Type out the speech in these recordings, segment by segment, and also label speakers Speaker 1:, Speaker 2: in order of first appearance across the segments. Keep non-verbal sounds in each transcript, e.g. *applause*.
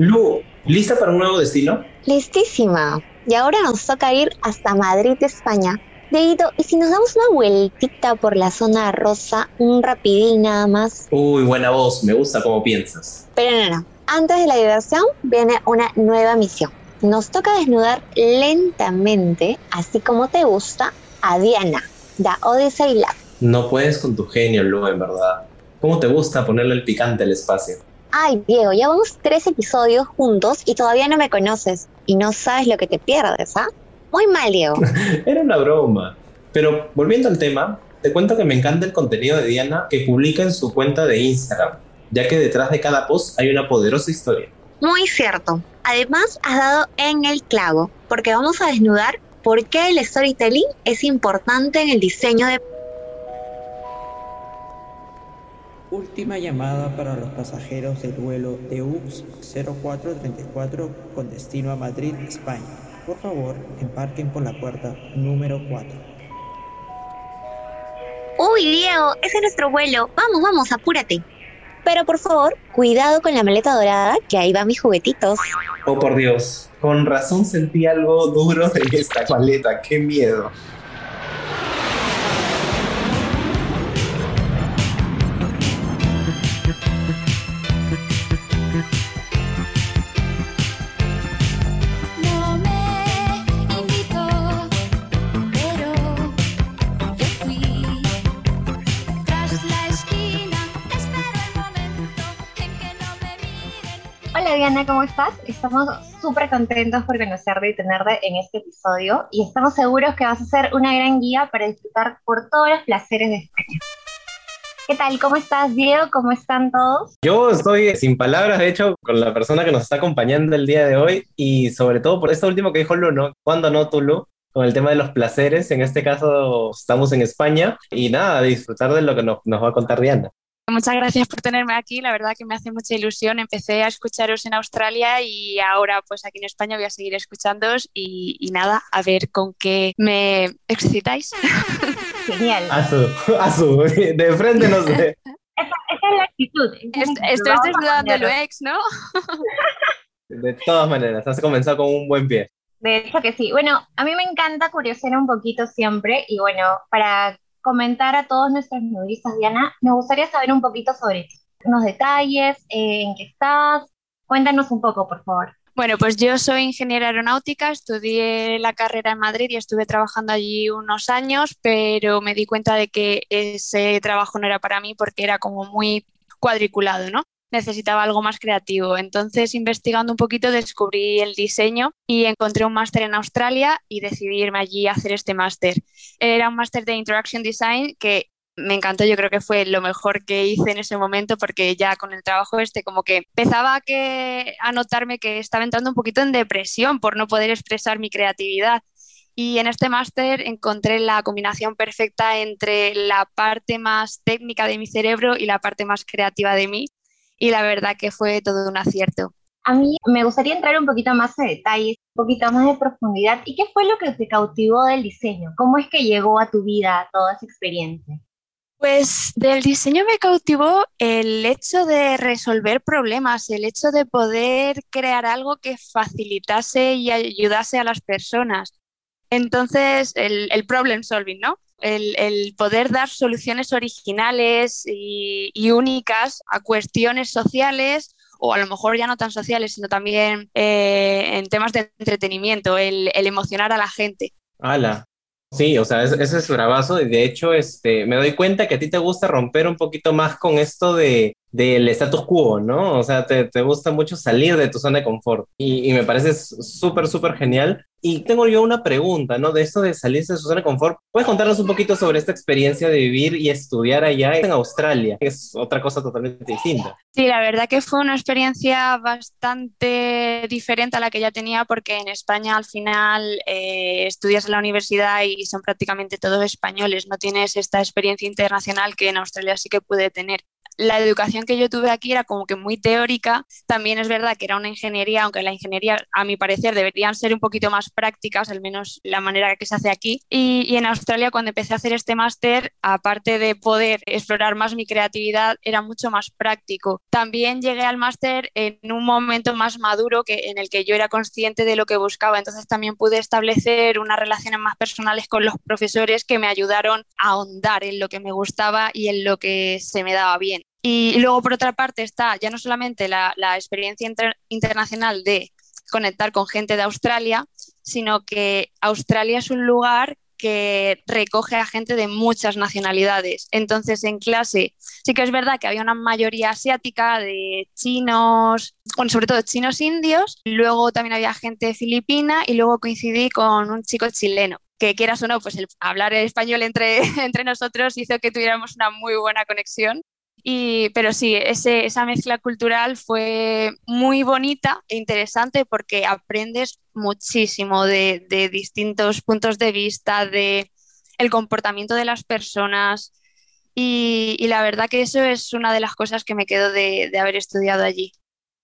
Speaker 1: Lu, ¿lista para un nuevo destino?
Speaker 2: Listísima. Y ahora nos toca ir hasta Madrid, España. Deito, ¿y si nos damos una vueltita por la zona rosa, un rapidín nada más?
Speaker 1: Uy, buena voz, me gusta cómo piensas.
Speaker 2: Pero no, no. Antes de la diversión viene una nueva misión. Nos toca desnudar lentamente, así como te gusta, a Diana, da Odyssey Lab.
Speaker 1: No puedes con tu genio, Lu, en verdad. ¿Cómo te gusta ponerle el picante al espacio?
Speaker 2: Ay, Diego, ya vamos tres episodios juntos y todavía no me conoces y no sabes lo que te pierdes, ¿ah? Muy mal, Diego. *laughs*
Speaker 1: Era una broma. Pero volviendo al tema, te cuento que me encanta el contenido de Diana que publica en su cuenta de Instagram, ya que detrás de cada post hay una poderosa historia.
Speaker 2: Muy cierto. Además, has dado en el clavo, porque vamos a desnudar por qué el storytelling es importante en el diseño de
Speaker 3: Última llamada para los pasajeros del vuelo de UX 0434 con destino a Madrid, España. Por favor, embarquen por la puerta número 4.
Speaker 2: Uy, Diego, ese es nuestro vuelo. Vamos, vamos, apúrate. Pero por favor, cuidado con la maleta dorada, que ahí van mis juguetitos.
Speaker 1: Oh, por Dios. Con razón sentí algo duro en esta maleta. ¡Qué miedo!
Speaker 4: Diana, ¿cómo estás? Estamos súper contentos por conocerte y tenerte en este episodio y estamos seguros que vas a ser una gran guía para disfrutar por todos los placeres de España. ¿Qué tal? ¿Cómo estás, Diego? ¿Cómo están todos?
Speaker 1: Yo estoy sin palabras, de hecho, con la persona que nos está acompañando el día de hoy y sobre todo por esto último que dijo Lu, ¿no? ¿Cuándo no tú? Con el tema de los placeres, en este caso estamos en España y nada, disfrutar de lo que nos, nos va a contar Diana.
Speaker 5: Muchas gracias por tenerme aquí, la verdad que me hace mucha ilusión. Empecé a escucharos en Australia y ahora pues aquí en España voy a seguir escuchándoos y, y nada, a ver con qué me excitáis. *laughs*
Speaker 4: Genial.
Speaker 1: Azu, Azu, de frente no sé.
Speaker 4: Esa, esa es la actitud.
Speaker 5: Est-. Estoy desnudando
Speaker 4: cambiarlo.
Speaker 5: ex, ¿no? *laughs*
Speaker 1: De todas maneras, has comenzado con un buen pie.
Speaker 4: De hecho que sí. Bueno, a mí me encanta curiosear un poquito siempre y bueno, para comentar a todos nuestros nudistas, Diana, nos gustaría saber un poquito sobre ti. Unos detalles, eh, en qué estás. Cuéntanos un poco, por favor.
Speaker 5: Bueno, pues yo soy ingeniera aeronáutica, estudié la carrera en Madrid y estuve trabajando allí unos años, pero me di cuenta de que ese trabajo no era para mí porque era como muy cuadriculado, ¿no? Necesitaba algo más creativo. Entonces, investigando un poquito, descubrí el diseño y encontré un máster en Australia y decidí irme allí a hacer este máster. Era un máster de Interaction Design que me encantó, yo creo que fue lo mejor que hice en ese momento porque ya con el trabajo este como que empezaba a, a notarme que estaba entrando un poquito en depresión por no poder expresar mi creatividad. Y en este máster encontré la combinación perfecta entre la parte más técnica de mi cerebro y la parte más creativa de mí. Y la verdad que fue todo un acierto.
Speaker 4: A mí me gustaría entrar un poquito más en detalles, un poquito más de profundidad. ¿Y qué fue lo que te cautivó del diseño? ¿Cómo es que llegó a tu vida toda esa experiencia?
Speaker 5: Pues del diseño me cautivó el hecho de resolver problemas, el hecho de poder crear algo que facilitase y ayudase a las personas. Entonces, el, el problem solving, ¿no? El, el poder dar soluciones originales y, y únicas a cuestiones sociales o a lo mejor ya no tan sociales, sino también eh, en temas de entretenimiento, el, el emocionar a la gente.
Speaker 1: Ala. Sí, o sea, es- ese es bravazo de hecho este, me doy cuenta que a ti te gusta romper un poquito más con esto de, del status quo, ¿no? O sea, te, te gusta mucho salir de tu zona de confort y, y me parece súper, súper genial. Y tengo yo una pregunta, ¿no? De esto de salirse de su zona de confort. ¿Puedes contarnos un poquito sobre esta experiencia de vivir y estudiar allá en Australia? Es otra cosa totalmente distinta.
Speaker 5: Sí, la verdad que fue una experiencia bastante diferente a la que ya tenía porque en España al final eh, estudias en la universidad y son prácticamente todos españoles, no tienes esta experiencia internacional que en Australia sí que pude tener. La educación que yo tuve aquí era como que muy teórica. También es verdad que era una ingeniería, aunque la ingeniería, a mi parecer, deberían ser un poquito más prácticas, al menos la manera que se hace aquí. Y, en Australia, cuando empecé a hacer este máster, aparte de poder explorar más mi creatividad, era mucho más práctico. También llegué al máster en un momento más maduro que, en el que yo era consciente de lo que buscaba. Entonces también pude establecer unas relaciones más personales con los profesores que me ayudaron a ahondar en lo que me gustaba y en lo que se me daba bien. Y luego, por otra parte, está ya no solamente la, la experiencia inter- internacional de conectar con gente de Australia, sino que Australia es un lugar que recoge a gente de muchas nacionalidades. Entonces, en clase sí que es verdad que había una mayoría asiática de chinos, bueno, sobre todo chinos indios, luego también había gente filipina y luego coincidí con un chico chileno que quieras o no, pues el hablar español entre, *laughs* entre nosotros hizo que tuviéramos una muy buena conexión. Y, pero sí, esa mezcla cultural fue muy bonita e interesante porque aprendes muchísimo de, distintos puntos de vista, de el comportamiento de las personas. Y, y la verdad que eso es una de las cosas que me quedo de, de haber estudiado allí.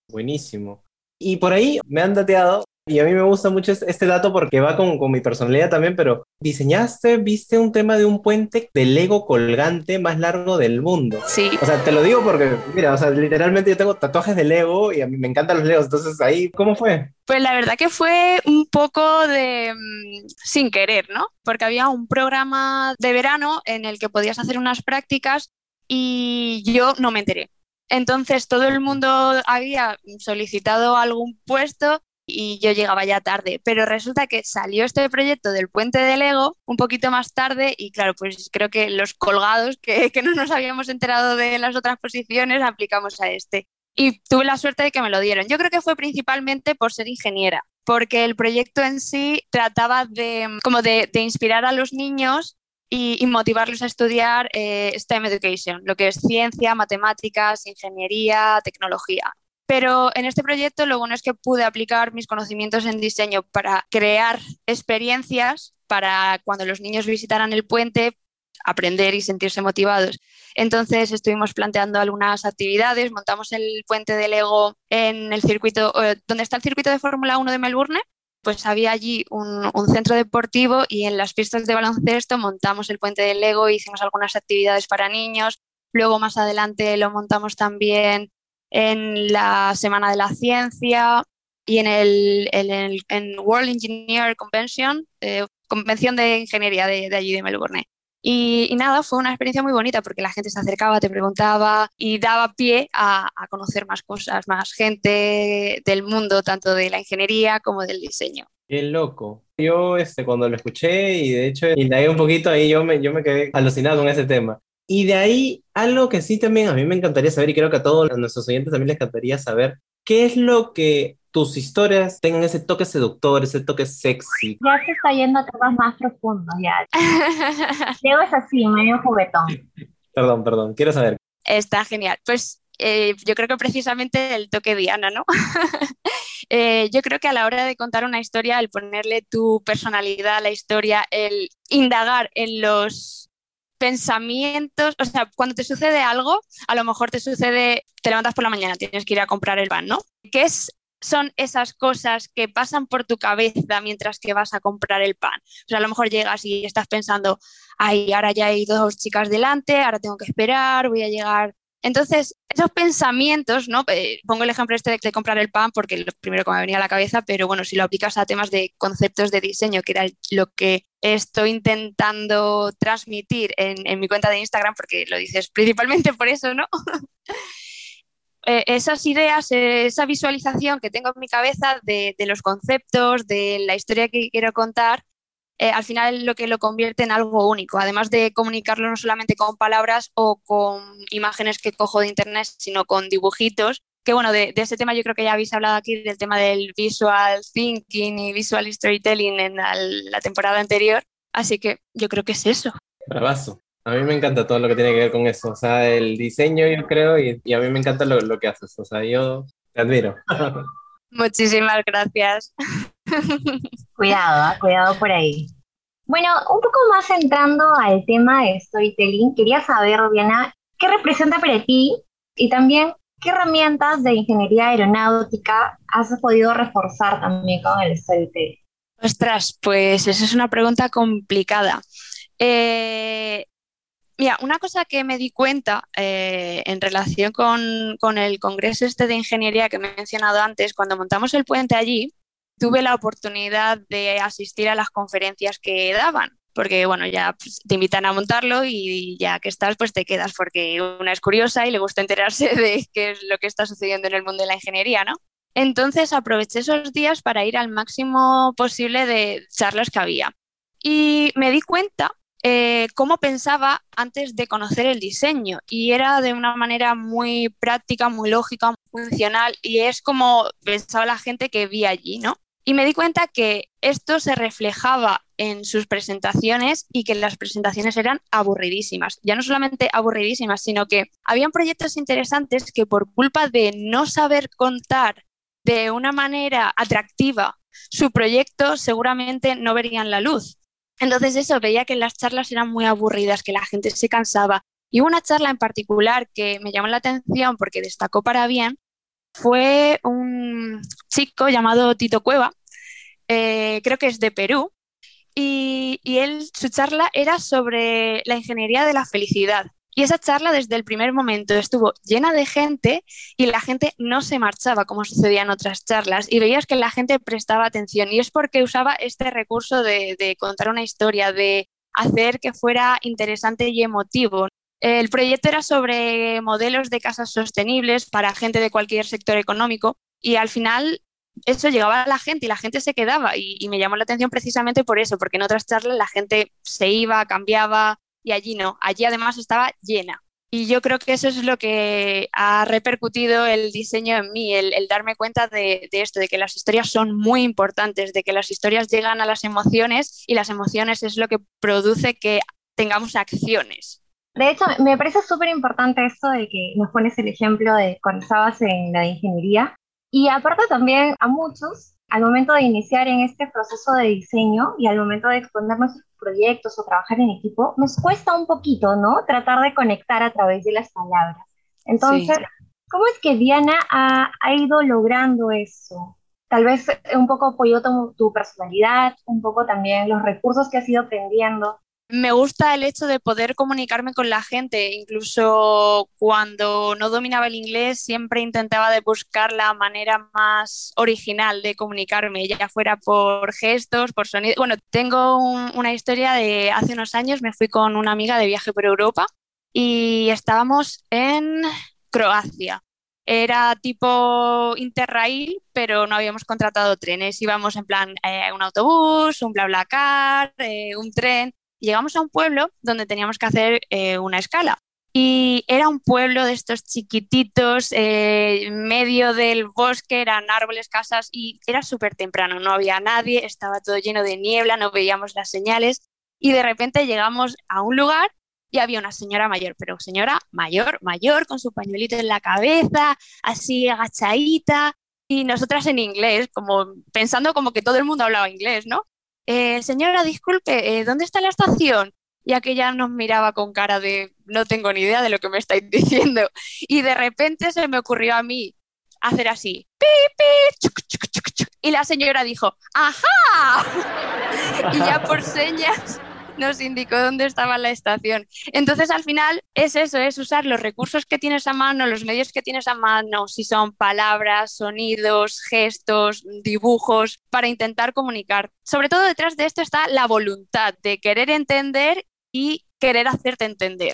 Speaker 1: Buenísimo. Y por ahí me han dateado, y a mí me gusta mucho es- este dato porque va con, con mi personalidad también, pero diseñaste, viste un tema de un puente de Lego colgante más largo del mundo.
Speaker 5: Sí,
Speaker 1: O sea, te lo digo porque, mira, o sea, literalmente yo tengo tatuajes de Lego y a mí me encantan los Legos, entonces ahí, ¿cómo fue?
Speaker 5: Pues la verdad que fue un poco de mm, sin querer, ¿no? Porque había un programa de verano en el que podías hacer unas prácticas y yo no me enteré. Entonces todo el mundo había solicitado algún puesto y yo llegaba ya tarde, pero resulta que salió este proyecto del puente de Lego un poquito más tarde y claro, pues creo que los colgados que, *laughs* que no nos habíamos enterado de las otras posiciones aplicamos a este y tuve la suerte de que me lo dieron. Yo creo que fue principalmente por ser ingeniera, porque el proyecto en sí trataba de, como de, de inspirar a los niños y, y motivarlos a estudiar eh, STEM Education, lo que es ciencia, matemáticas, ingeniería, tecnología. Pero en este proyecto lo bueno es que pude aplicar mis conocimientos en diseño para crear experiencias para cuando los niños visitaran el puente aprender y sentirse motivados. Entonces estuvimos planteando algunas actividades, montamos el puente de Lego en el circuito, donde está el circuito de Fórmula 1 de Melbourne, pues había allí un, un, centro deportivo y en las pistas de baloncesto montamos el puente de Lego, hicimos algunas actividades para niños, luego más adelante lo montamos también en la Semana de la Ciencia y en el, en el en World Engineer Convention, eh, convención de ingeniería de, de allí de Melbourne. Y, y, nada, fue una experiencia muy bonita porque la gente se acercaba, te preguntaba y daba pie a, a, conocer más cosas, más gente del mundo, tanto de la ingeniería como del diseño.
Speaker 1: Qué loco. Yo este, cuando lo escuché y de hecho indagué un poquito ahí, yo me, yo me quedé alucinado con ese tema. Y de ahí, algo que sí también a mí me encantaría saber y creo que a todos nuestros oyentes también les encantaría saber, ¿qué es lo que tus historias tengan ese toque seductor, ese toque sexy?
Speaker 4: Ya se está yendo a temas más profundos, ya. *laughs* Leo es así, medio juguetón.
Speaker 1: Perdón, perdón, quiero saber.
Speaker 5: Está genial. Pues eh, yo creo que precisamente el toque Diana, ¿no? *laughs* eh, yo creo que a la hora de contar una historia, el ponerle tu personalidad a la historia, el indagar en los pensamientos, o sea, cuando te sucede algo, a lo mejor te sucede, te levantas por la mañana, tienes que ir a comprar el pan, ¿no? ¿Qué es, son esas cosas que pasan por tu cabeza mientras que vas a comprar el pan? O sea, a lo mejor llegas y estás pensando, ay, ahora ya hay dos chicas delante, ahora tengo que esperar, voy a llegar. Entonces, esos pensamientos, ¿no? Eh, pongo el ejemplo este de, comprar el pan porque lo primero que me venía a la cabeza, pero bueno, si lo aplicas a temas de conceptos de diseño, que era lo que estoy intentando transmitir en, mi cuenta de Instagram, porque lo dices principalmente por eso, ¿no? *laughs* eh, esas ideas, esa visualización que tengo en mi cabeza de los conceptos, de la historia que quiero contar, eh, al final lo que lo convierte en algo único, además de comunicarlo no solamente con palabras o con imágenes que cojo de internet, sino con dibujitos. Que bueno, de, de ese tema yo creo que ya habéis hablado aquí del tema del visual thinking y visual storytelling en la, la temporada anterior, así que yo creo que es eso.
Speaker 1: Bravazo. A mí me encanta todo lo que tiene que ver con eso, o sea, el diseño yo creo y, y a mí me encanta lo, lo que haces, o sea, yo te admiro. *laughs*
Speaker 5: Muchísimas gracias. *laughs*
Speaker 4: Cuidado, ¿eh? cuidado por ahí. Bueno, un poco más entrando al tema de storytelling, quería saber, Diana, ¿qué representa para ti Y también, ¿qué herramientas de ingeniería aeronáutica has podido reforzar también con el storytelling?
Speaker 5: Ostras, pues esa es una pregunta complicada. Eh, mira, una cosa que me di cuenta eh, en relación con, con el congreso este de ingeniería que me he mencionado antes, cuando montamos el puente allí, tuve la oportunidad de asistir a las conferencias que daban, porque bueno, ya pues, te invitan a montarlo y ya que estás, pues te quedas, porque una es curiosa y le gusta enterarse *laughs* de qué es lo que está sucediendo en el mundo de la ingeniería, ¿no? Entonces aproveché esos días para ir al máximo posible de charlas que había. Y me di cuenta eh, cómo pensaba antes de conocer el diseño y era de una manera muy práctica, muy lógica, muy funcional y es como pensaba la gente que vi allí, ¿no? Y me di cuenta que esto se reflejaba en sus presentaciones y que las presentaciones eran aburridísimas. Ya no solamente aburridísimas, sino que habían proyectos interesantes que por culpa de no saber contar de una manera atractiva su proyecto seguramente no verían la luz. Entonces eso, veía que las charlas eran muy aburridas, que la gente se cansaba. Y una charla en particular que me llamó la atención porque destacó para bien, fue un chico llamado Tito Cueva, eh, creo que es de Perú, y, y él, su charla era sobre la ingeniería de la felicidad. Y esa charla desde el primer momento estuvo llena de gente y la gente no se marchaba como sucedía en otras charlas y veías que la gente prestaba atención y es porque usaba este recurso de, de contar una historia, de hacer que fuera interesante y emotivo. El proyecto era sobre modelos de casas sostenibles para gente de cualquier sector económico y al final eso llegaba a la gente y la gente se quedaba y, me llamó la atención precisamente por eso, porque en otras charlas la gente se iba, cambiaba, y allí no. Allí además estaba llena. Y yo creo que eso es lo que ha repercutido el diseño en mí, el, el darme cuenta de, de, esto, de que las historias son muy importantes, de que las historias llegan a las emociones y las emociones es lo que produce que tengamos acciones.
Speaker 4: De hecho, me parece súper importante esto de que nos pones el ejemplo de cuando estabas en la ingeniería. Y aparte también a muchos, al momento de iniciar en este proceso de diseño y al momento de exponer nuestros proyectos o trabajar en equipo, nos cuesta un poquito, ¿no? Tratar de conectar a través de las palabras. Entonces, sí. ¿cómo es que Diana ha, ha, ido logrando eso? Tal vez un poco apoyó tu, tu personalidad, un poco también los recursos que has ido aprendiendo.
Speaker 5: Me gusta el hecho de poder comunicarme con la gente, incluso cuando no dominaba el inglés, siempre intentaba buscar la manera más original de comunicarme, ya fuera por gestos, por sonido. Bueno, tengo un, una historia de hace unos años, me fui con una amiga de viaje por Europa y estábamos en Croacia. Era tipo interrail, pero no habíamos contratado trenes. Íbamos en plan eh, un autobús, un BlaBlaCar, eh, un tren llegamos a un pueblo donde teníamos que hacer eh, una escala. Y era un pueblo de estos chiquititos, eh, medio del bosque, eran árboles, casas, y era súper temprano, no había nadie, estaba todo lleno de niebla, no veíamos las señales, y de repente llegamos a un lugar y había una señora mayor, pero señora mayor, mayor, con su pañuelito en la cabeza, así agachadita, y nosotras en inglés, como pensando como que todo el mundo hablaba inglés, ¿no? Eh, señora, disculpe, eh, ¿dónde está la estación? Y aquella nos miraba con cara de no tengo ni idea de lo que me estáis *laughs* diciendo. Y de repente se me ocurrió a mí hacer así. ¡Pi, pi! Y la señora dijo, ¡ajá! *laughs* y ya por señas nos indicó dónde estaba la estación. Entonces, al final, es eso, es usar los recursos que tienes a mano, los medios que tienes a mano, si son palabras, sonidos, gestos, dibujos, para intentar comunicar. Sobre todo detrás de esto está la voluntad de querer entender y querer hacerte entender.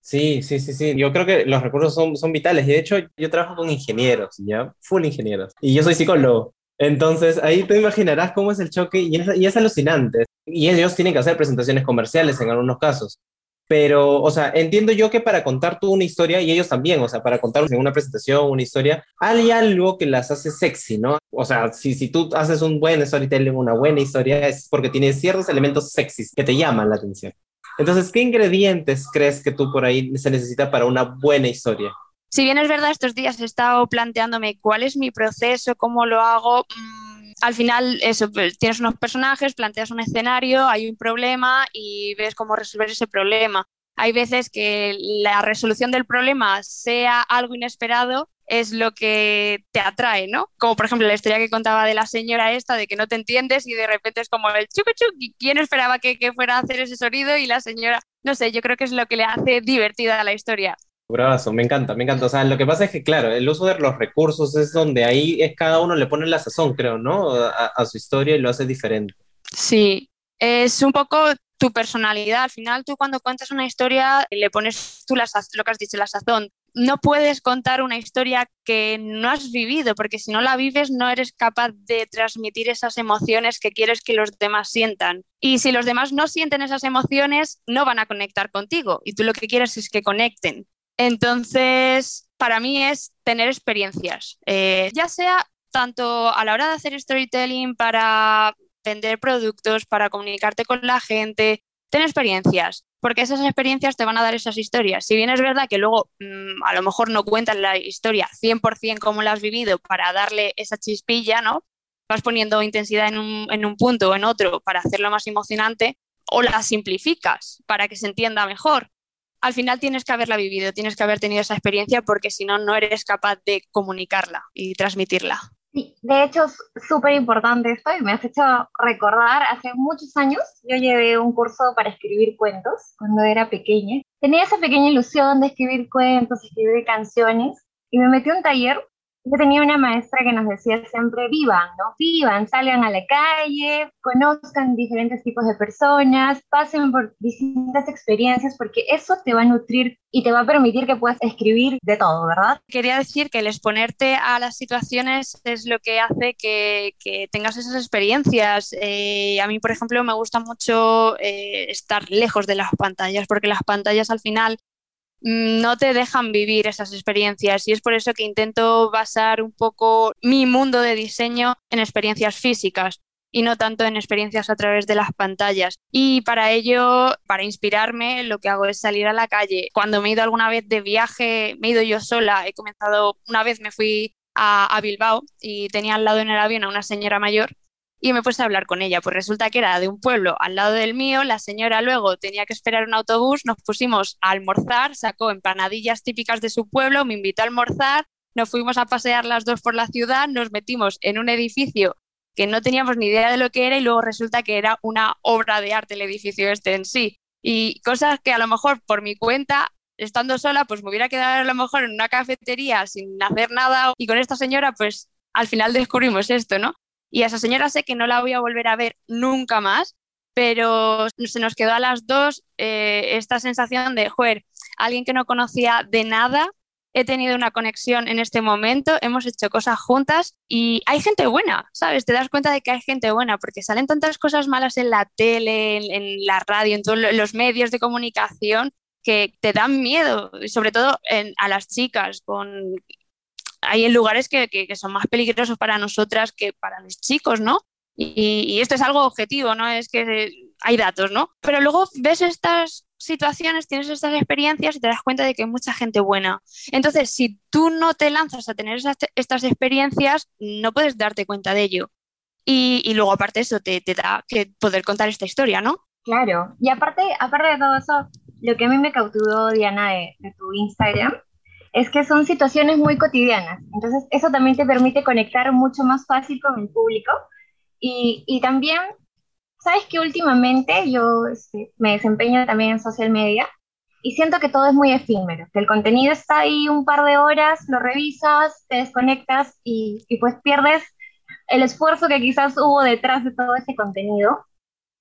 Speaker 1: Sí, sí, sí, sí. Yo creo que los recursos son, vitales. Y de hecho, yo trabajo con ingenieros, ¿ya? Full ingenieros. Y yo soy psicólogo. Entonces, ahí te imaginarás cómo es el choque y es alucinante. Y ellos tienen que hacer presentaciones comerciales en algunos casos. Pero, o sea, entiendo yo que para contar tú una historia, y ellos también, o sea, para contar una presentación, una historia, hay algo que las hace sexy, ¿no? O sea, si, si tú haces un buen storytelling, una buena historia, es porque tiene ciertos elementos sexys que te llaman la atención. Entonces, ¿qué ingredientes crees que tú por ahí se necesita para una buena historia?
Speaker 5: Si bien es verdad, estos días he estado planteándome cuál es mi proceso, cómo lo hago. Mmm, al final, pues, tienes unos personajes, planteas un escenario, hay un problema y ves cómo resolver ese problema. hay veces que la resolución del problema sea algo inesperado es lo que te atrae, ¿no? Como por ejemplo la historia que contaba de la señora esta, de que no te entiendes y de repente es como el chucu chuc, y quién esperaba que, fuera a hacer ese sonido y la señora, no sé, yo creo que es lo que le hace divertida la historia.
Speaker 1: Bravazo, me encanta, me encanta. O sea, lo que pasa es que, claro, el uso de los recursos es donde ahí es cada uno le pone la sazón, creo, ¿no? A, a su historia y lo hace diferente.
Speaker 5: Sí, es un poco tu personalidad. Al final, tú cuando cuentas una historia le pones tú la, lo que has dicho, la sazón. No puedes contar una historia que no has vivido, porque si no la vives no eres capaz de transmitir esas emociones que quieres que los demás sientan. Y si los demás no sienten esas emociones, no van a conectar contigo. Y tú lo que quieres es que conecten. Entonces, para mí es tener experiencias, Eh, ya sea tanto a la hora de hacer storytelling para vender productos, para comunicarte con la gente, ten experiencias, porque esas experiencias te van a dar esas historias. Si bien es verdad que luego mm, a lo mejor no cuentas la historia 100% como la has vivido para darle esa chispilla, ¿no? Vas poniendo intensidad en un, en un punto o en otro para hacerlo más emocionante, o la simplificas para que se entienda mejor. Al final tienes que haberla vivido, tienes que haber tenido esa experiencia porque si no, no eres capaz de comunicarla y transmitirla.
Speaker 4: Sí, de hecho es súper importante esto y me has hecho recordar, hace muchos años yo llevé un curso para escribir cuentos cuando era pequeña. Tenía esa pequeña ilusión de escribir cuentos, escribir canciones y me metí a un taller. Yo tenía una maestra que nos decía siempre, vivan, ¿no? Vivan, salgan a la calle, conozcan diferentes tipos de personas, pasen por distintas experiencias porque eso te va a nutrir y te va a permitir que puedas escribir de todo, ¿verdad?
Speaker 5: Quería decir que el exponerte a las situaciones es lo que hace que, que tengas esas experiencias. Eh, a mí, por ejemplo, me gusta mucho eh, estar lejos de las pantallas, porque las pantallas al final no te dejan vivir esas experiencias y es por eso que intento basar un poco mi mundo de diseño en experiencias físicas y no tanto en experiencias a través de las pantallas. Y para ello, para inspirarme, lo que hago es salir a la calle. Cuando me he ido alguna vez de viaje, me he ido yo sola, he comenzado, una vez me fui a, a Bilbao y tenía al lado en el avión a una señora mayor y me puse a hablar con ella. Pues resulta que era de un pueblo al lado del mío, la señora luego tenía que esperar un autobús, nos pusimos a almorzar, sacó empanadillas típicas de su pueblo, me invitó a almorzar, nos fuimos a pasear las dos por la ciudad, nos metimos en un edificio que no teníamos ni idea de lo que era y luego resulta que era una obra de arte el edificio este en sí. Y cosas que a lo mejor por mi cuenta, estando sola, pues me hubiera quedado a lo mejor en una cafetería sin hacer nada y con esta señora pues al final descubrimos esto, ¿no? Y a esa señora sé que no la voy a volver a ver nunca más, pero se nos quedó a las dos eh, esta sensación de, joder, alguien que no conocía de nada, he tenido una conexión en este momento, hemos hecho cosas juntas y hay gente buena, ¿sabes? Te das cuenta de que hay gente buena porque salen tantas cosas malas en la tele, en, la radio, en todos los medios de comunicación que te dan miedo, sobre todo en, a las chicas, con hay lugares que, que, que, son más peligrosos para nosotras que para los chicos, ¿no? Y, y, esto es algo objetivo, ¿no? Es que hay datos, ¿no? Pero luego ves estas situaciones, tienes estas experiencias y te das cuenta de que hay mucha gente buena. Entonces, si tú no te lanzas a tener esas, estas experiencias, no puedes darte cuenta de ello. Y, y luego, aparte, eso te, te, da que poder contar esta historia, ¿no?
Speaker 4: Claro. Y aparte, aparte de todo eso, lo que a mí me cautivó, Diana, de, de tu Instagram, es que son situaciones muy cotidianas. Entonces, eso también te permite conectar mucho más fácil con el público. Y, también, sabes que últimamente yo este, me desempeño también en social media y siento que todo es muy efímero, que el contenido está ahí un par de horas, lo revisas, te desconectas y, y pues pierdes el esfuerzo que quizás hubo detrás de todo ese contenido.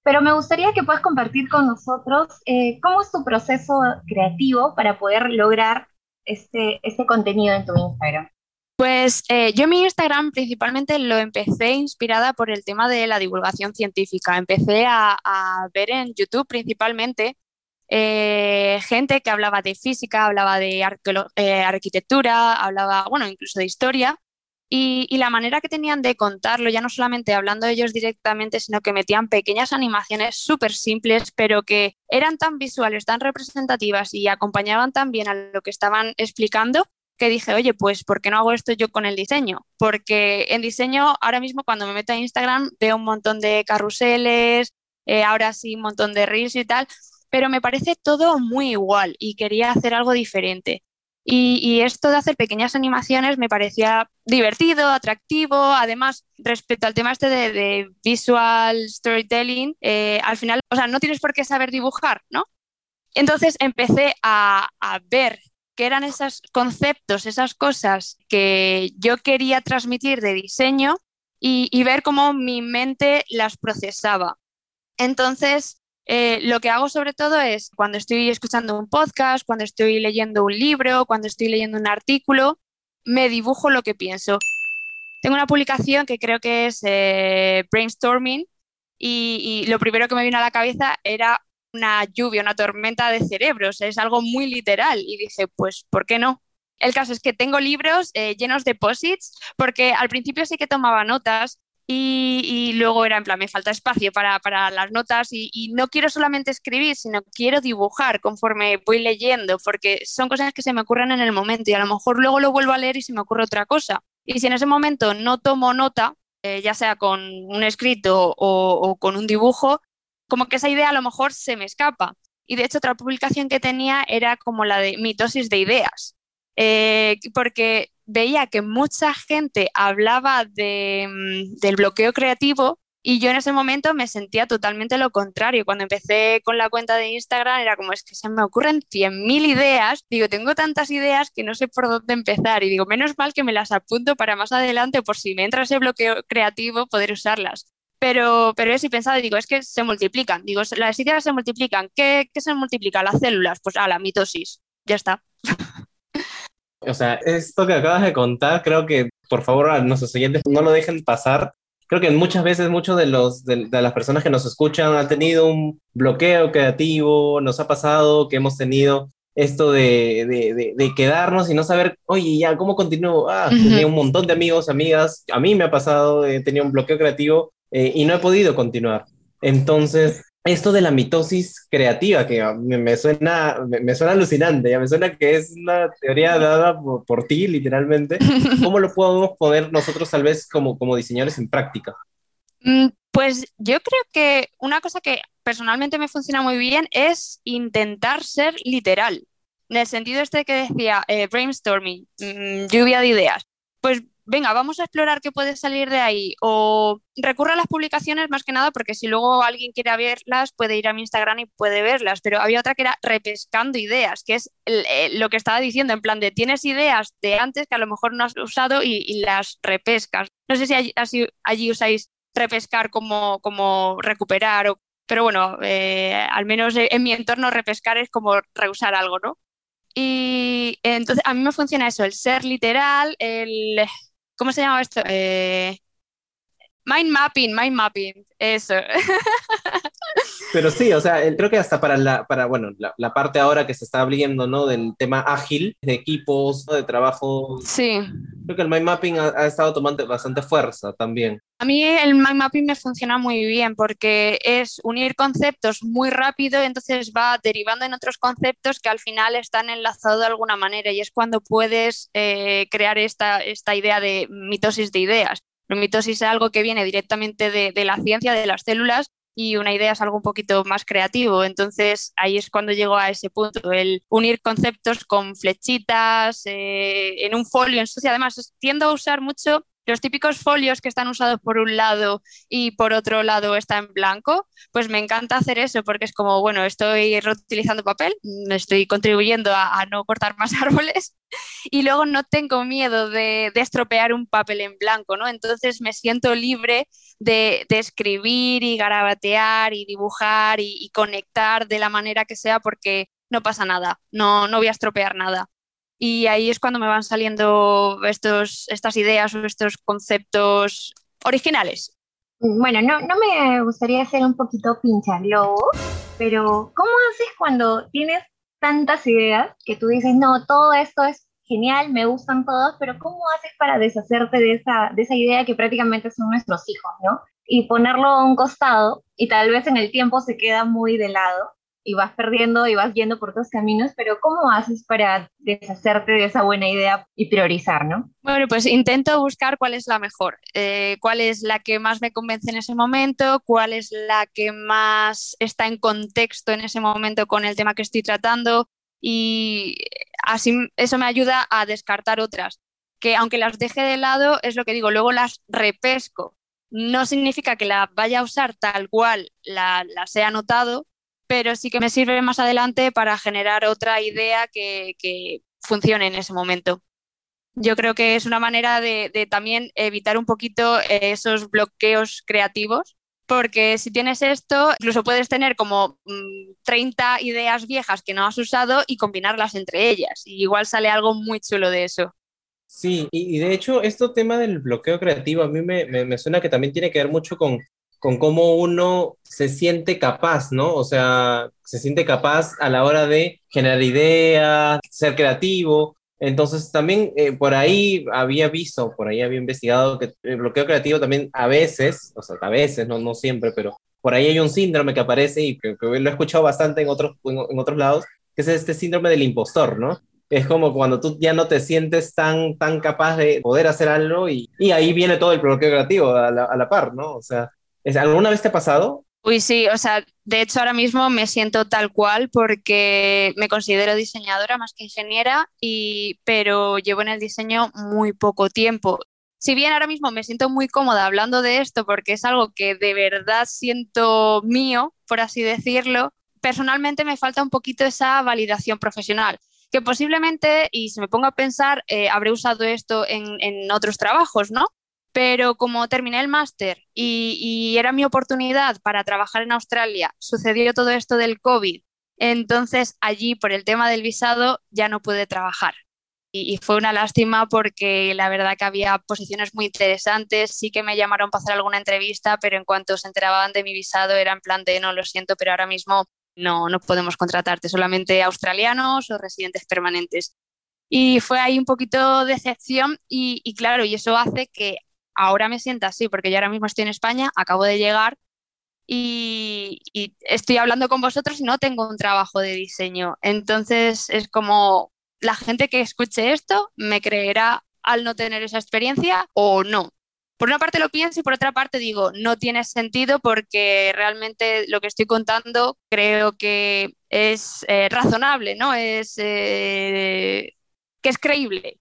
Speaker 4: Pero me gustaría que puedas compartir con nosotros eh, cómo es tu proceso creativo para poder lograr este, este contenido en tu Instagram.
Speaker 5: Pues eh, yo mi Instagram principalmente lo empecé inspirada por el tema de la divulgación científica. Empecé a, ver en YouTube principalmente eh, gente que hablaba de física, hablaba de eh, arquitectura, hablaba, bueno, incluso de historia. Y, la manera que tenían de contarlo, ya no solamente hablando ellos directamente, sino que metían pequeñas animaciones súper simples, pero que eran tan visuales, tan representativas y acompañaban tan bien a lo que estaban explicando, que dije, oye, pues, ¿por qué no hago esto yo con el diseño? Porque en diseño, ahora mismo cuando me meto a Instagram, veo un montón de carruseles, eh, ahora sí un montón de reels y tal, pero me parece todo muy igual y quería hacer algo diferente. Y, esto de hacer pequeñas animaciones me parecía divertido, atractivo. Además, respecto al tema este de, de visual storytelling, eh, al final, o sea, no tienes por qué saber dibujar, ¿no? Entonces empecé a, a ver qué eran esos conceptos, esas cosas que yo quería transmitir de diseño y, y ver cómo mi mente las procesaba. Entonces, eh, lo que hago sobre todo es cuando estoy escuchando un podcast, cuando estoy leyendo un libro, cuando estoy leyendo un artículo, me dibujo lo que pienso. Tengo una publicación que creo que es eh, brainstorming y, lo primero que me vino a la cabeza era una lluvia, una tormenta de cerebros, es algo muy literal y dije, pues, ¿por qué no? El caso es que tengo libros eh, llenos de posits porque al principio sí que tomaba notas, y, luego era en plan, me falta espacio para, para las notas y, no quiero solamente escribir, sino quiero dibujar conforme voy leyendo, porque son cosas que se me ocurren en el momento y a lo mejor luego lo vuelvo a leer y se me ocurre otra cosa. Y si en ese momento no tomo nota, eh, ya sea con un escrito o, o con un dibujo, como que esa idea a lo mejor se me escapa. Y de hecho otra publicación que tenía era como la de mitosis de ideas, eh, porque veía que mucha gente hablaba mm, del bloqueo creativo y yo en ese momento me sentía totalmente lo contrario. Cuando empecé con la cuenta de Instagram era como, es que se me ocurren 100.000 ideas. Digo, tengo tantas ideas que no sé por dónde empezar. Y digo, menos mal que me las apunto para más adelante por si me entra ese bloqueo creativo poder usarlas. Pero, pero he pensado digo, es que se multiplican. Digo, las ideas se multiplican. ¿Qué, qué se multiplica? Las células. Pues a la mitosis. Ya está.
Speaker 1: O sea, esto que acabas de contar, creo que por favor a nuestros oyentes no lo dejen pasar. Creo que muchas veces muchos de, los, de, de, las personas que nos escuchan han tenido un bloqueo creativo, nos ha pasado que hemos tenido esto de, de, de quedarnos y no saber, oye, ya, ¿cómo continúo? Ah, uh -huh. tenía un montón de amigos, amigas, a mí me ha pasado, he tenido un bloqueo creativo eh, y no he podido continuar. Entonces, esto de la mitosis creativa, que me, me suena, me, me, suena alucinante, ya me suena que es una teoría dada por, por, ti, literalmente. *laughs* ¿Cómo lo podemos poner nosotros tal vez como, como diseñadores en práctica?
Speaker 5: Mm, pues yo creo que una cosa que personalmente me funciona muy bien es intentar ser literal. En el sentido este que decía, eh, brainstorming, mmm, lluvia de ideas. Pues venga, vamos a explorar qué puede salir de ahí. O recurra a las publicaciones más que nada, porque si luego alguien quiere verlas, puede ir a mi Instagram y puede verlas. Pero había otra que era repescando ideas, que es el, lo que estaba diciendo, en plan de tienes ideas de antes que a lo mejor no has usado y, las repescas. No sé si allí, usáis repescar como, como recuperar, pero bueno, eh, al menos en mi entorno repescar es como reusar algo, ¿no? Y entonces a mí me funciona eso, el ser literal, el ¿Cómo se llama esto? Eh, mind mapping, mind mapping, eso. *laughs*
Speaker 1: Pero sí, o sea, creo que hasta para la, para, bueno, la, la, parte ahora que se está abriendo, ¿no? Del tema ágil, de equipos, ¿no? de trabajo.
Speaker 5: Sí.
Speaker 1: Creo que el mind mapping ha, ha, estado tomando bastante fuerza también.
Speaker 5: A mí el mind mapping me funciona muy bien porque es unir conceptos muy rápido y entonces va derivando en otros conceptos que al final están enlazados de alguna manera y es cuando puedes eh, crear esta, esta idea de mitosis de ideas. La mitosis es algo que viene directamente de, de la ciencia, de las células, y una idea es algo un poquito más creativo. Entonces ahí es cuando llego a ese punto, el unir conceptos con flechitas, eh, en un folio, en sucia. Además, tiendo a usar mucho los típicos folios que están usados por un lado y por otro lado está en blanco, pues me encanta hacer eso porque es como, bueno, estoy reutilizando papel, estoy contribuyendo a, no cortar más *laughs* árboles y luego no tengo miedo de, de, estropear un papel en blanco, ¿no? Entonces me siento libre de, de escribir y garabatear y dibujar y, y conectar de la manera que sea porque no pasa nada, no, no voy a estropear nada y ahí es cuando me van saliendo estos, estas ideas o estos conceptos originales.
Speaker 4: Bueno, no, no me gustaría ser un poquito pincharlobo, pero ¿cómo haces cuando tienes tantas ideas que tú dices, no, todo esto es genial, me gustan todos, pero ¿cómo haces para deshacerte de esa, de esa idea que prácticamente son nuestros hijos, ¿no? Y ponerlo a un costado y tal vez en el tiempo se queda muy de lado y vas perdiendo y vas yendo por otros caminos, pero ¿cómo haces para deshacerte de esa buena idea y priorizar, no?
Speaker 5: Bueno, pues intento buscar cuál es la mejor, eh, cuál es la que más me convence en ese momento, cuál es la que más está en contexto en ese momento con el tema que estoy tratando y así eso me ayuda a descartar otras, que aunque las deje de lado, es lo que digo, luego las repesco. No significa que la vaya a usar tal cual la, las he anotado, pero sí que me sirve más adelante para generar otra idea que, funcione en ese momento. Yo creo que es una manera de, también evitar un poquito eh, esos bloqueos creativos, porque si tienes esto, incluso puedes tener como mm, 30 ideas viejas que no has usado y combinarlas entre ellas. Y igual sale algo muy chulo de eso.
Speaker 1: Sí, y, de hecho, este tema del bloqueo creativo a mí me, me suena que también tiene que ver mucho con, con cómo uno se siente capaz, ¿no? O sea, se siente capaz a la hora de generar ideas, ser creativo. Entonces, también eh, por ahí había visto, por ahí había investigado que el bloqueo creativo también a veces, o sea, a veces, no, no siempre, pero por ahí hay un síndrome que aparece y que, que lo he escuchado bastante en otros, en, en otros lados, que es este síndrome del impostor, ¿no? Es como cuando tú ya no te sientes tan, tan capaz de poder hacer algo y, y ahí viene todo el bloqueo creativo a la, a la par, ¿no? O sea, ¿es- ¿alguna vez te ha pasado?
Speaker 5: Uy, sí, o sea, de hecho ahora mismo me siento tal cual porque me considero diseñadora más que ingeniera, y, pero llevo en el diseño muy poco tiempo. Si bien ahora mismo me siento muy cómoda hablando de esto porque es algo que de verdad siento mío, por así decirlo, personalmente me falta un poquito esa validación profesional, que posiblemente, y si me pongo a pensar, eh, habré usado esto en, en otros trabajos, ¿no? Pero como terminé el máster y, era mi oportunidad para trabajar en Australia, sucedió todo esto del COVID. Entonces allí, por el tema del visado, ya no pude trabajar. Y, y fue una lástima porque la verdad que había posiciones muy interesantes, sí que me llamaron para hacer alguna entrevista, pero en cuanto se enteraban de mi visado era en plan de no, lo siento, pero ahora mismo no, no podemos contratarte, solamente australianos o residentes permanentes. Y fue ahí un poquito de decepción y, y claro, y eso hace que ahora me sienta así, porque yo ahora mismo estoy en España, acabo de llegar y, y estoy hablando con vosotros y no tengo un trabajo de diseño. Entonces es como la gente que escuche esto me creerá al no tener esa experiencia o no. Por una parte lo pienso y por otra parte digo, no tiene sentido porque realmente lo que estoy contando creo que es eh, razonable, ¿no? Es eh, que es creíble.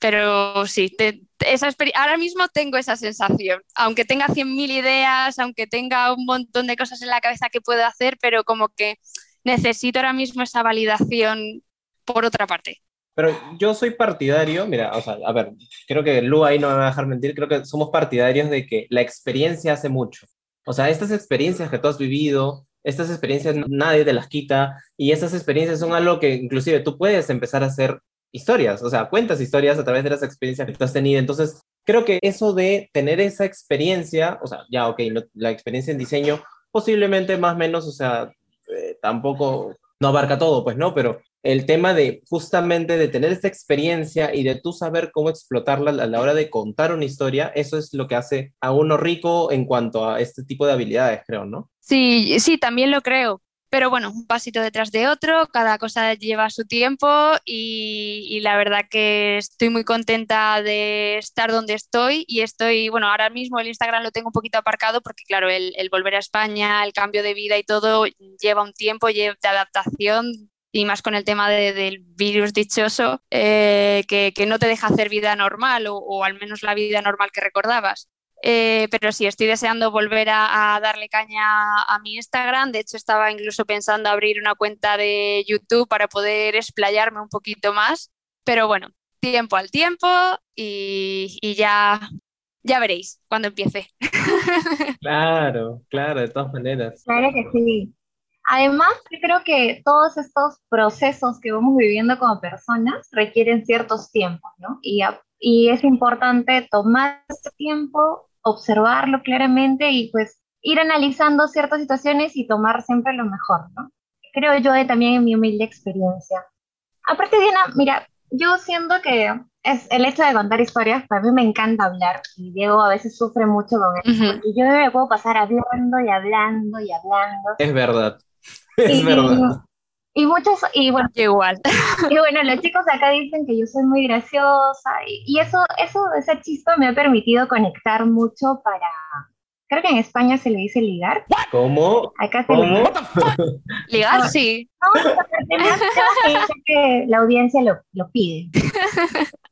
Speaker 5: Pero sí, te- esa ahora mismo tengo esa sensación, aunque tenga 100.000 ideas, aunque tenga un montón de cosas en la cabeza que puedo hacer, pero como que necesito ahora mismo esa validación por otra parte.
Speaker 1: Pero yo soy partidario, mira, o sea, a ver, creo que Lu ahí no me va a dejar mentir, creo que somos partidarios de que la experiencia hace mucho. O sea, estas experiencias que tú has vivido, estas experiencias nadie te las quita y estas experiencias son algo que inclusive tú puedes empezar a hacer historias, o sea, cuentas historias a través de las experiencias que tú has tenido. Entonces, creo que eso de tener esa experiencia, o sea, ya, ok, la experiencia en diseño, posiblemente más o menos, o sea, eh, tampoco no abarca todo, pues, ¿no? Pero el tema de justamente de tener esta experiencia y de tú saber cómo explotarla a la hora de contar una historia, eso es lo que hace a uno rico en cuanto a este tipo de habilidades, creo, ¿no?
Speaker 5: Sí, sí, también lo creo. Pero bueno, un pasito detrás de otro, cada cosa lleva su tiempo y, la verdad que estoy muy contenta de estar donde estoy y estoy, bueno, ahora mismo el Instagram lo tengo un poquito aparcado porque claro, el, volver a España, el cambio de vida y todo lleva un tiempo lleva de adaptación y más con el tema de- del virus dichoso, eh, que, no te deja hacer vida normal o al menos la vida normal que recordabas. Eh, pero sí, estoy deseando volver a, a darle caña a mi Instagram. De hecho, estaba incluso pensando abrir una cuenta de YouTube para poder explayarme un poquito más. Pero bueno, tiempo al tiempo y, y ya, ya veréis cuando empiece. *laughs*
Speaker 1: Claro, claro, de todas maneras.
Speaker 4: Claro que sí. Además, yo creo que todos estos procesos que vamos viviendo como personas requieren ciertos tiempos, ¿no? Y, a- y es importante tomar este tiempo, observarlo claramente y pues ir analizando ciertas situaciones y tomar siempre lo mejor, ¿no? Creo yo también en mi humilde experiencia. Aparte, Diana, mira, yo siento que es el hecho de contar historias, para mí me encanta hablar y Diego a veces sufre mucho con eso,
Speaker 5: Ujú.
Speaker 4: porque yo me puedo pasar hablando y hablando y hablando.
Speaker 1: Es verdad. *laughs* Es
Speaker 4: y,
Speaker 1: verdad.
Speaker 4: Y muchos, y bueno,
Speaker 5: igual.
Speaker 4: y bueno, los chicos de acá dicen que yo soy muy graciosa y, y eso, eso, esa chispa me ha permitido conectar mucho para, creo que en España se le dice ligar,
Speaker 1: ¿Cómo?
Speaker 4: acá se le
Speaker 1: ¿Cómo?
Speaker 5: Ligar,
Speaker 4: Ah.
Speaker 5: sí.
Speaker 4: No, temas, temas que que la audiencia lo, lo pide.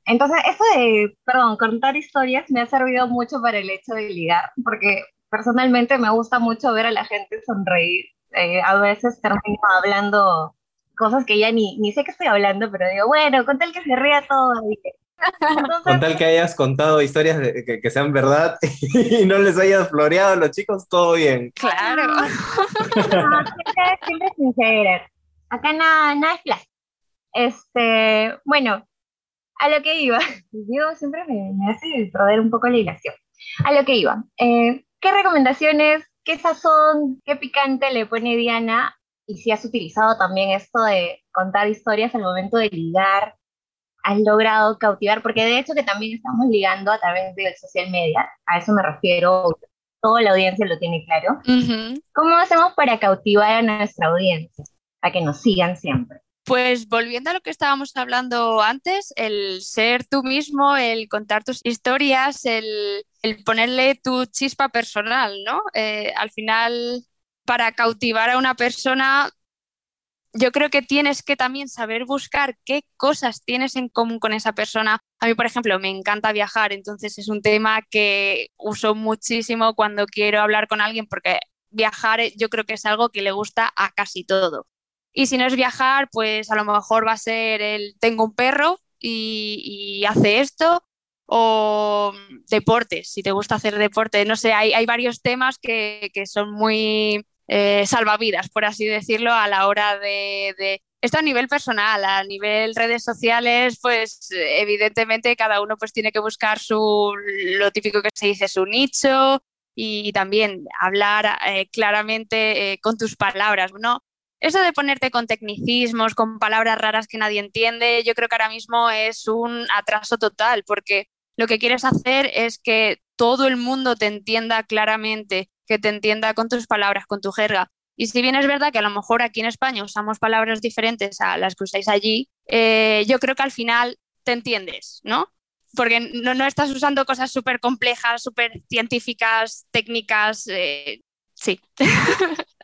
Speaker 4: Entonces, eso de, perdón, contar historias me ha servido mucho para el hecho de ligar, porque personalmente me gusta mucho ver a la gente sonreír. Eh, a veces termino hablando cosas que ya ni, ni sé qué estoy hablando, pero digo, bueno, con tal que se ría todo. dije. Entonces,
Speaker 1: Con tal que hayas contado historias de- que, que sean verdad *laughs* y no les hayas floreado a los chicos, todo bien.
Speaker 5: Claro.
Speaker 4: no, siempre, siempre sincera. Acá nada, nada es plástico. Este, bueno, a lo que iba, *laughs* Diego siempre me, me hace perder un poco la hilación. A lo que iba, eh, ¿qué recomendaciones, qué sazón, qué picante le pone Diana? Y si has utilizado también esto de contar historias al momento de ligar, has logrado cautivar, porque de hecho que también estamos ligando a través del social media, a eso me refiero, toda la audiencia lo tiene claro. ¿Cómo hacemos para cautivar a nuestra audiencia? A que nos sigan siempre.
Speaker 5: Pues volviendo a lo que estábamos hablando antes, el ser tú mismo, el contar tus historias, el, el ponerle tu chispa personal, ¿no? Eh, al final, para cautivar a una persona, yo creo que tienes que también saber buscar qué cosas tienes en común con esa persona. A mí, por ejemplo, me encanta viajar, entonces es un tema que uso muchísimo cuando quiero hablar con alguien porque viajar eh, yo creo que es algo que le gusta a casi todo. Y si no es viajar, pues a lo mejor va a ser el tengo un perro y, y hace esto, o deportes, si te gusta hacer deporte. No sé, hay, hay varios temas que, que son muy eh, salvavidas, por así decirlo, a la hora de, de- Esto a nivel personal, a nivel redes sociales, pues evidentemente cada uno pues tiene que buscar su, lo típico que se dice, su nicho y también hablar eh, claramente eh, con tus palabras, ¿no? Eso de ponerte con tecnicismos, con palabras raras que nadie entiende, yo creo que ahora mismo es un atraso total, porque lo que quieres hacer es que todo el mundo te entienda claramente, que te entienda con tus palabras, con tu jerga. Y si bien es verdad que a lo mejor aquí en España usamos palabras diferentes a las que usáis allí, eh, yo creo que al final te entiendes, ¿no? Porque no, no estás usando cosas súper complejas, súper científicas, técnicas. eh, sí. *laughs*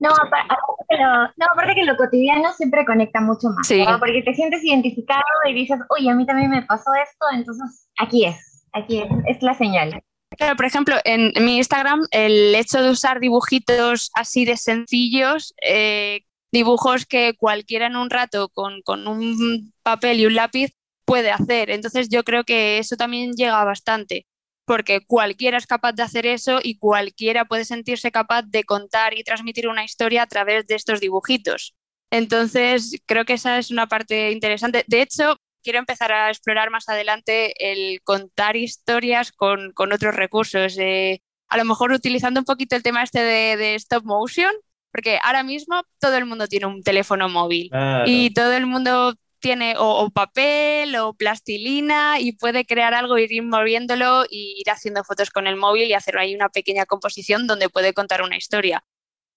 Speaker 4: No, apar- aparte que lo, no, aparte que lo cotidiano siempre conecta mucho más,
Speaker 5: Sí.
Speaker 4: ¿no? Porque te sientes identificado y dices, oye, a mí también me pasó esto, entonces aquí es, aquí es, es la señal.
Speaker 5: Claro, por ejemplo, en mi Instagram, el hecho de usar dibujitos así de sencillos, eh, dibujos que cualquiera en un rato con, con un papel y un lápiz puede hacer. Entonces yo creo que eso también llega bastante, porque cualquiera es capaz de hacer eso y cualquiera puede sentirse capaz de contar y transmitir una historia a través de estos dibujitos. Entonces creo que esa es una parte interesante. De hecho, quiero empezar a explorar más adelante el contar historias con, con otros recursos. eh, a lo mejor utilizando un poquito el tema este de, de stop motion, porque ahora mismo todo el mundo tiene un teléfono móvil
Speaker 1: Claro.
Speaker 5: y todo el mundo tiene o, o papel o plastilina y puede crear algo, ir moviéndolo y ir haciendo fotos con el móvil y hacer ahí una pequeña composición donde puede contar una historia.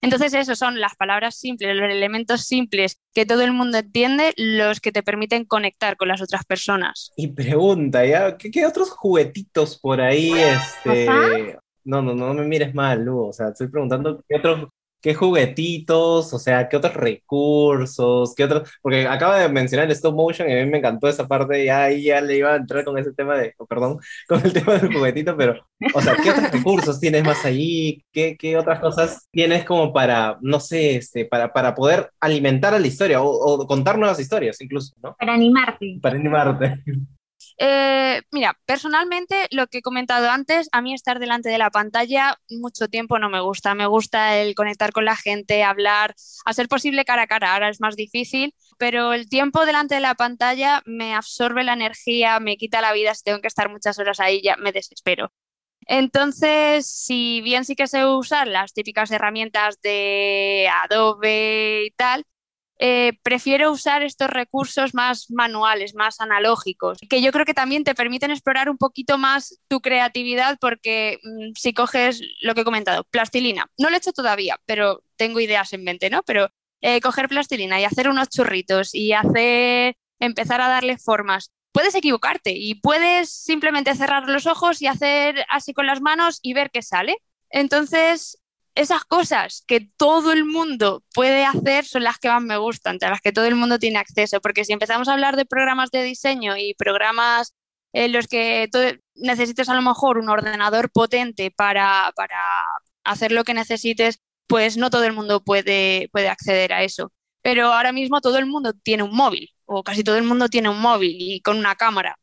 Speaker 5: Entonces, eso son las palabras simples, los elementos simples que todo el mundo entiende, los que te permiten conectar con las otras personas.
Speaker 1: Y pregunta, ¿ya? ¿Qué, qué otros juguetitos por ahí, este...
Speaker 4: Ajá.
Speaker 1: No, no, no me mires mal, Lu, o sea, estoy preguntando qué otros, qué juguetitos, o sea, qué otros recursos, qué otros... Porque acaba de mencionar el stop motion y a mí me encantó esa parte, ya ahí ya le iba a entrar con ese tema de, oh, perdón, *laughs* con el tema del juguetito, pero, o sea, ¿qué otros recursos tienes más allí? ¿Qué, qué otras cosas tienes como para, no sé, este, para, para poder alimentar a la historia o, o contar nuevas historias incluso, ¿no?
Speaker 4: Para animarte.
Speaker 1: Para animarte.
Speaker 5: Eh, mira, personalmente, lo que he comentado antes, a mí estar delante de la pantalla mucho tiempo no me gusta. Me gusta el conectar con la gente, hablar, a ser posible cara a cara. Ahora es más difícil, pero el tiempo delante de la pantalla me absorbe la energía, me quita la vida. Si tengo que estar muchas horas ahí, ya me desespero. Entonces, si bien sí que sé usar las típicas herramientas de Adobe y tal, eh, prefiero usar estos recursos más manuales, más analógicos, que yo creo que también te permiten explorar un poquito más tu creatividad porque mm, si coges lo que he comentado, plastilina, no lo he hecho todavía, pero tengo ideas en mente, ¿no? Pero eh, coger plastilina y hacer unos churritos y hacer, empezar a darle formas. Puedes equivocarte y puedes simplemente cerrar los ojos y hacer así con las manos y ver qué sale. Entonces, esas cosas que todo el mundo puede hacer son las que más me gustan, a las que todo el mundo tiene acceso, porque si empezamos a hablar de programas de diseño y programas en los que necesites a lo mejor un ordenador potente para, para, hacer lo que necesites, pues no todo el mundo puede, puede acceder a eso. Pero ahora mismo todo el mundo tiene un móvil, o casi todo el mundo tiene un móvil y con una cámara.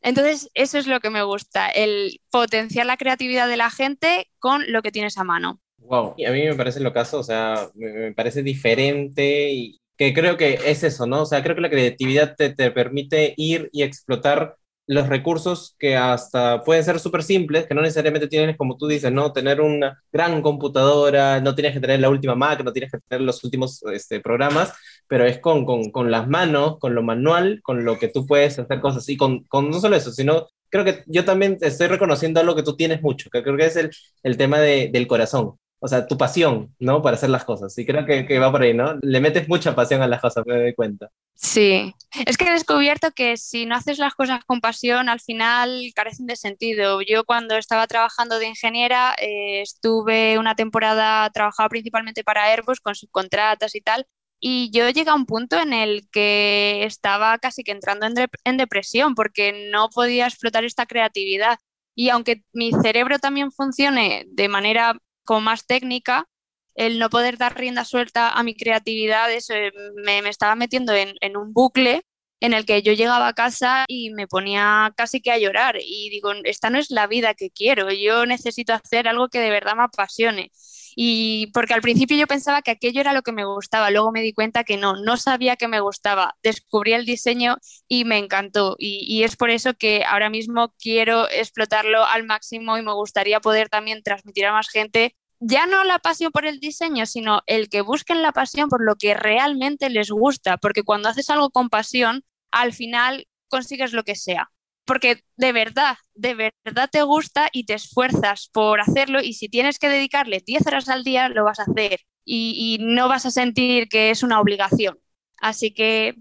Speaker 5: Entonces, eso es lo que me gusta, el potenciar la creatividad de la gente con lo que tienes a mano.
Speaker 1: Wow, y a mí me parece lo caso, o sea, me, me, parece diferente y que creo que es eso, ¿no? O sea, creo que la creatividad te, te permite ir y explotar los recursos que hasta pueden ser súper simples, que no necesariamente tienes, como tú dices, ¿no? Tener una gran computadora, no tienes que tener la última Mac, no tienes que tener los últimos este, programas, pero es con, con, con, las manos, con lo manual, con lo que tú puedes hacer cosas. Y con, con no solo eso, sino creo que yo también estoy reconociendo algo que tú tienes mucho, que creo que es el, el tema de, del corazón o sea, tu pasión, ¿no? Para hacer las cosas. Y creo que, que, va por ahí, ¿no? Le metes mucha pasión a las cosas, me doy cuenta.
Speaker 5: Sí, es que he descubierto que si no haces las cosas con pasión, al final carecen de sentido. Yo cuando estaba trabajando de ingeniera, eh, estuve una temporada, trabajaba principalmente para Airbus con subcontratas y tal, y yo llegué a un punto en el que estaba casi que entrando en, de en depresión porque no podía explotar esta creatividad. Y aunque mi cerebro también funcione de manera como más técnica, el no poder dar rienda suelta a mi creatividad, eso, eh, me, me, estaba metiendo en, en, un bucle en el que yo llegaba a casa y me ponía casi que a llorar y digo, esta no es la vida que quiero, yo necesito hacer algo que de verdad me apasione. Y porque al principio yo pensaba que aquello era lo que me gustaba, luego me di cuenta que no, no sabía que me gustaba, descubrí el diseño y me encantó. Y, y es por eso que ahora mismo quiero explotarlo al máximo y me gustaría poder también transmitir a más gente ya no la pasión por el diseño, sino el que busquen la pasión por lo que realmente les gusta, porque cuando haces algo con pasión, al final consigues lo que sea. Porque de verdad, de verdad te gusta y te esfuerzas por hacerlo y si tienes que dedicarle 10 horas al día, lo vas a hacer y, y no vas a sentir que es una obligación. Así que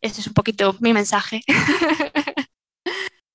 Speaker 5: ese es un poquito mi mensaje. *laughs*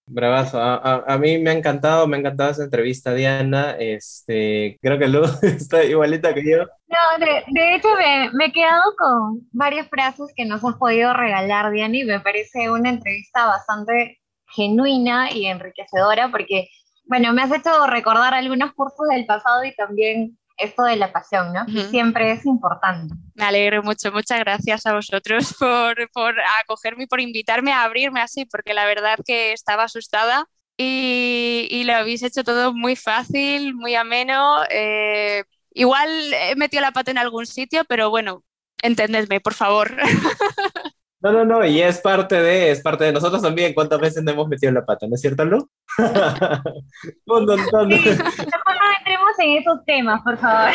Speaker 1: Bravazo, a, a, a, mí me ha encantado, me ha encantado esa entrevista, Diana. Este, creo que Lu *laughs* está igualita que yo.
Speaker 4: No, de, de hecho me, me, he quedado con varias frases que nos has podido regalar, Diana, y me parece una entrevista bastante genuina y enriquecedora porque, bueno, me has hecho recordar algunos cursos del pasado y también esto de la pasión, ¿no? Uh -huh. siempre es importante.
Speaker 5: Me alegro mucho, muchas gracias a vosotros *laughs* por, por acogerme y por invitarme a abrirme así, porque la verdad que estaba asustada y, y lo habéis hecho todo muy fácil, muy ameno. Eh, igual he metido la pata en algún sitio, pero bueno, entendedme, por favor. *laughs*
Speaker 1: No, no, no, y es parte de, es parte de nosotros también. ¿Cuántas veces no hemos metido la pata? ¿No es cierto, Lu? *laughs*
Speaker 4: un montón. Sí, mejor no entremos en esos temas, por favor.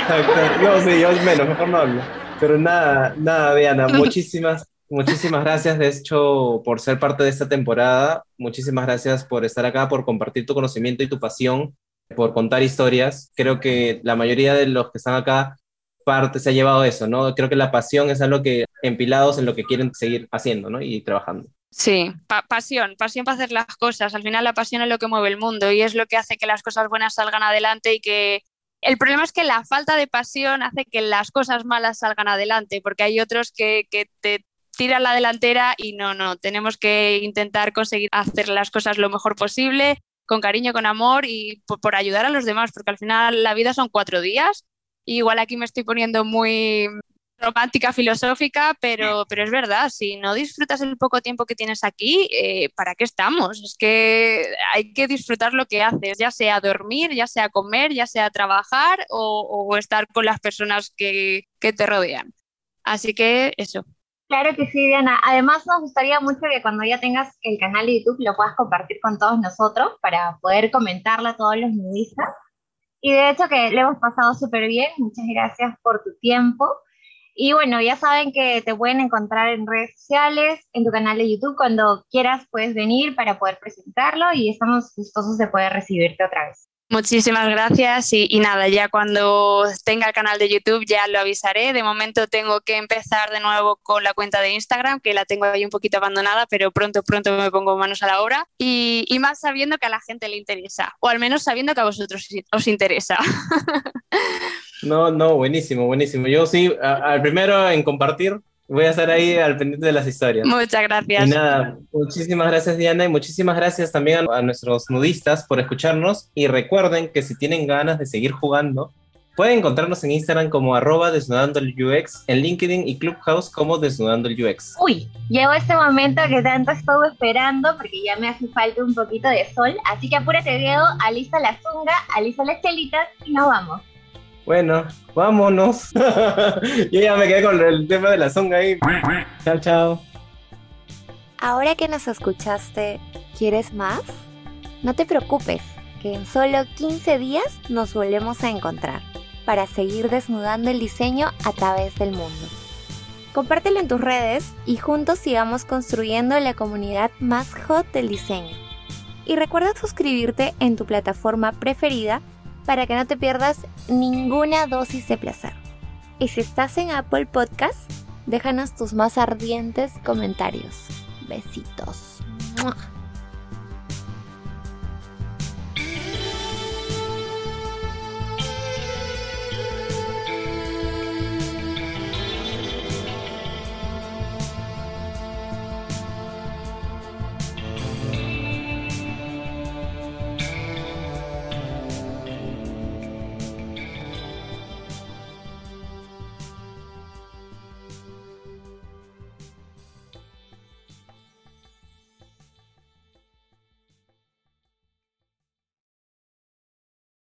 Speaker 1: No, sí, yo menos, mejor no hablo. Pero nada, nada, Diana, *laughs* muchísimas, muchísimas gracias, de hecho, por ser parte de esta temporada. Muchísimas gracias por estar acá, por compartir tu conocimiento y tu pasión, por contar historias. Creo que la mayoría de los que están acá parte se ha llevado eso, ¿no? Creo que la pasión es algo que empilados en lo que quieren seguir haciendo, ¿no? Y trabajando.
Speaker 5: Sí, pa pasión, pasión para hacer las cosas. Al final la pasión es lo que mueve el mundo y es lo que hace que las cosas buenas salgan adelante y que el problema es que la falta de pasión hace que las cosas malas salgan adelante, porque hay otros que, te tiran la delantera y no, no, tenemos que intentar conseguir hacer las cosas lo mejor posible, con cariño, con amor y por ayudar a los demás, porque al final la vida son cuatro días Igual aquí me estoy poniendo muy romántica, filosófica, pero, pero es verdad, si no disfrutas el poco tiempo que tienes aquí, eh, ¿para qué estamos? Es que hay que disfrutar lo que haces, ya sea dormir, ya sea comer, ya sea trabajar o, o estar con las personas que, que te rodean. Así que eso.
Speaker 4: Claro que sí, Diana. Además, nos gustaría mucho que cuando ya tengas el canal de YouTube lo puedas compartir con todos nosotros para poder comentarlo a todos los nudistas. Y de hecho que le hemos pasado súper bien. Muchas gracias por tu tiempo. Y bueno, ya saben que te pueden encontrar en redes sociales, en tu canal de YouTube. Cuando quieras puedes venir para poder presentarlo y estamos gustosos de poder recibirte otra vez.
Speaker 5: Muchísimas gracias y, nada, ya cuando tenga el canal de YouTube ya lo avisaré. De momento tengo que empezar de nuevo con la cuenta de Instagram, que la tengo ahí un poquito abandonada, pero pronto, pronto me pongo manos a la obra. Y, y más sabiendo que a la gente le interesa, o al menos sabiendo que a vosotros os interesa. *laughs*
Speaker 1: No, no, buenísimo, buenísimo. Yo sí, al primero en compartir, voy a estar ahí al pendiente de las historias.
Speaker 5: Muchas gracias.
Speaker 1: Y nada, muchísimas gracias Diana y muchísimas gracias también a, a, nuestros nudistas por escucharnos y recuerden que si tienen ganas de seguir jugando, pueden encontrarnos en Instagram como arroba desnudando el UX, en LinkedIn y Clubhouse como desnudando el UX.
Speaker 4: Uy, llegó este momento que tanto estuve esperando porque ya me hace falta un poquito de sol, así que apúrate Diego, alista la zunga, alista las chelitas y nos vamos.
Speaker 1: Bueno, vámonos. *laughs* Yo ya me quedé con el tema de la zonga ahí. Chao, chao.
Speaker 2: Ahora que nos escuchaste, ¿quieres más? No te preocupes, que en solo 15 días nos volvemos a encontrar para seguir desnudando el diseño a través del mundo. Compártelo en tus redes y juntos sigamos construyendo la comunidad más hot del diseño. Y recuerda suscribirte en tu plataforma preferida para que no te pierdas ninguna dosis de placer. Y si estás en Apple Podcast, déjanos tus más ardientes comentarios. Besitos.